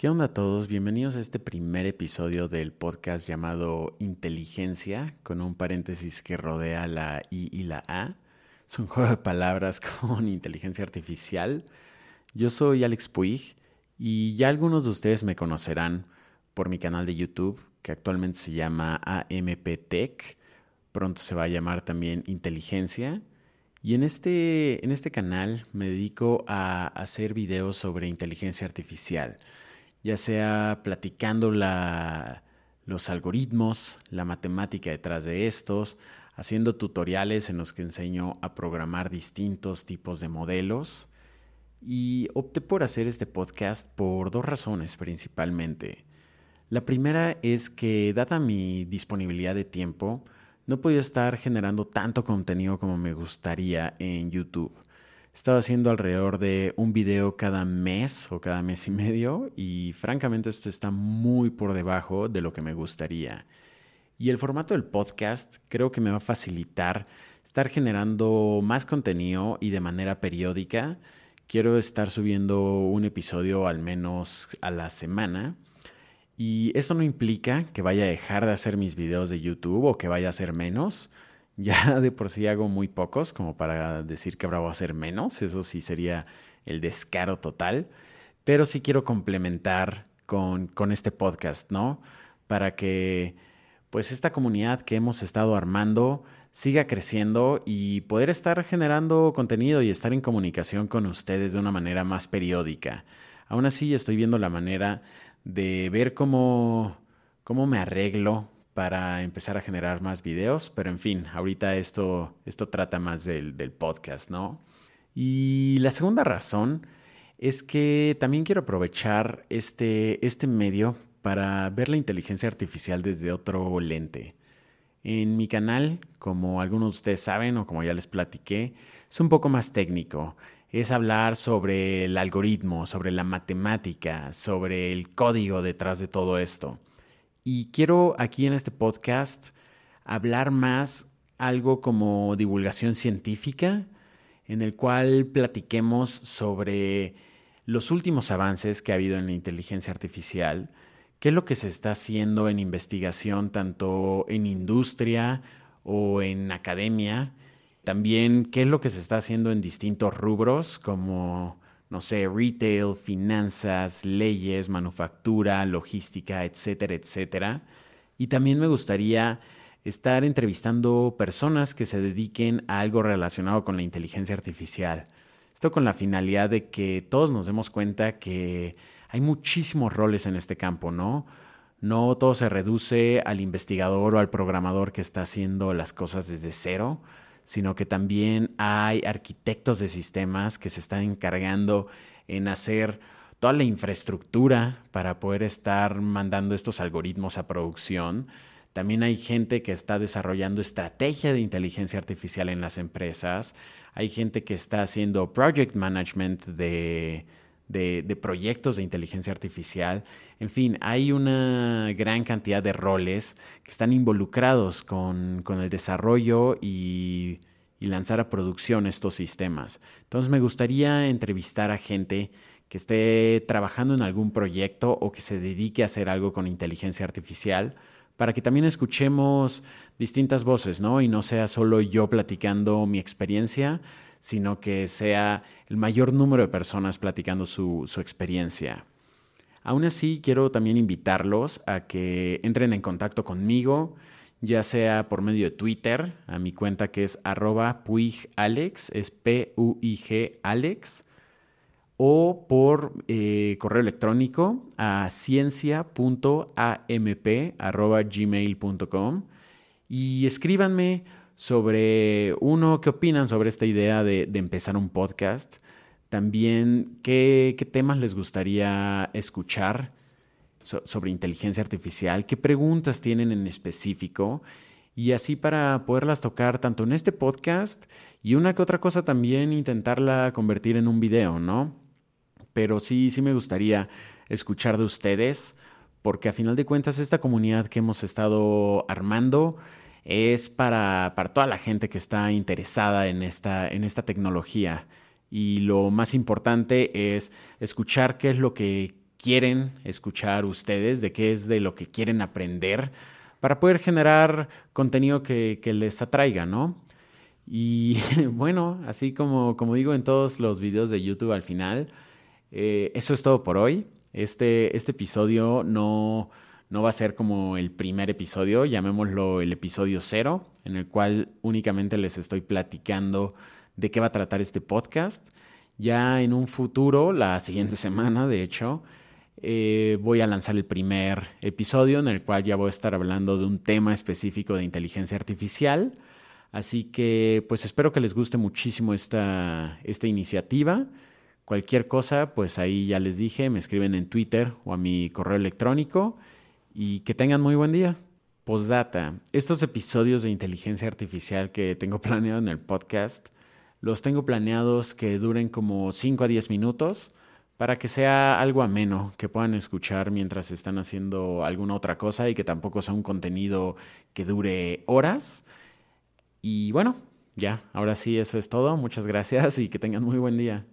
¿Qué onda a todos? Bienvenidos a este primer episodio del podcast llamado Inteligencia, con un paréntesis que rodea la I y la A. Es un juego de palabras con inteligencia artificial. Yo soy Alex Puig y ya algunos de ustedes me conocerán por mi canal de YouTube, que actualmente se llama AMP Tech. Pronto se va a llamar también Inteligencia. Y en este, en este canal me dedico a hacer videos sobre inteligencia artificial ya sea platicando los algoritmos, la matemática detrás de estos, haciendo tutoriales en los que enseño a programar distintos tipos de modelos. Y opté por hacer este podcast por dos razones principalmente. La primera es que, dada mi disponibilidad de tiempo, no he podido estar generando tanto contenido como me gustaría en YouTube. Estaba haciendo alrededor de un video cada mes o cada mes y medio y francamente esto está muy por debajo de lo que me gustaría. Y el formato del podcast creo que me va a facilitar estar generando más contenido y de manera periódica. Quiero estar subiendo un episodio al menos a la semana. Y esto no implica que vaya a dejar de hacer mis videos de YouTube o que vaya a hacer menos. Ya de por sí hago muy pocos, como para decir que ahora voy a hacer menos. Eso sí sería el descaro total. Pero sí quiero complementar con, con este podcast, ¿no? Para que pues esta comunidad que hemos estado armando siga creciendo y poder estar generando contenido y estar en comunicación con ustedes de una manera más periódica. Aún así estoy viendo la manera de ver cómo, cómo me arreglo para empezar a generar más videos, pero en fin, ahorita esto, esto trata más del, podcast, ¿no? Y la segunda razón es que también quiero aprovechar este, este medio para ver la inteligencia artificial desde otro lente. En mi canal, como algunos de ustedes saben o como ya les platiqué, es un poco más técnico. Es hablar sobre el algoritmo, sobre la matemática, sobre el código detrás de todo esto. Y quiero aquí en este podcast hablar más algo como divulgación científica, en el cual platiquemos sobre los últimos avances que ha habido en la inteligencia artificial, qué es lo que se está haciendo en investigación tanto en industria o en academia, también qué es lo que se está haciendo en distintos rubros como no sé, retail, finanzas, leyes, manufactura, logística, etcétera, etcétera. Y también me gustaría estar entrevistando personas que se dediquen a algo relacionado con la inteligencia artificial. Esto con la finalidad de que todos nos demos cuenta que hay muchísimos roles en este campo, ¿no? No todo se reduce al investigador o al programador que está haciendo las cosas desde cero, sino que también hay arquitectos de sistemas que se están encargando en hacer toda la infraestructura para poder estar mandando estos algoritmos a producción. También hay gente que está desarrollando estrategia de inteligencia artificial en las empresas. Hay gente que está haciendo project management de, de, proyectos de inteligencia artificial. En fin, hay una gran cantidad de roles que están involucrados con, el desarrollo y, y, lanzar a producción estos sistemas. Entonces me gustaría entrevistar a gente que esté trabajando en algún proyecto o que se dedique a hacer algo con inteligencia artificial para que también escuchemos distintas voces, ¿no? Y no sea solo yo platicando mi experiencia, sino que sea el mayor número de personas platicando su, experiencia. Aún así, quiero también invitarlos a que entren en contacto conmigo, ya sea por medio de Twitter, a mi cuenta que es arroba puigalex, es P-U-I-G Alex, o por eh, correo electrónico a ciencia.amp.gmail.com y escríbanme sobre, uno, qué opinan sobre esta idea de, empezar un podcast. También, ¿qué, temas les gustaría escuchar sobre inteligencia artificial, qué preguntas tienen en específico y así para poderlas tocar tanto en este podcast y una que otra cosa también intentarla convertir en un video, ¿no? Pero sí, sí me gustaría escuchar de ustedes porque a final de cuentas esta comunidad que hemos estado armando es para, toda la gente que está interesada en esta, en esta tecnología. Y lo más importante es escuchar qué es lo que quieren escuchar ustedes, de qué es de lo que quieren aprender, para poder generar contenido que, les atraiga, ¿no? Y bueno, así como, como digo en todos los videos de YouTube al final, eh, eso es todo por hoy. Este, este episodio no, no va a ser como el primer episodio, llamémoslo el episodio cero, en el cual únicamente les estoy platicando de qué va a tratar este podcast. Ya en un futuro, la siguiente semana, de hecho, eh, voy a lanzar el primer episodio en el cual ya voy a estar hablando de un tema específico de inteligencia artificial. Así que pues espero que les guste muchísimo esta, esta iniciativa. Cualquier cosa, pues ahí ya les dije, me escriben en Twitter o a mi correo electrónico y que tengan muy buen día. Postdata, estos episodios de inteligencia artificial que tengo planeado en el podcast, los tengo planeados que duren como 5 a 10 minutos para que sea algo ameno, que puedan escuchar mientras están haciendo alguna otra cosa y que tampoco sea un contenido que dure horas. Y bueno, ya, ahora sí, eso es todo. Muchas gracias y que tengan muy buen día.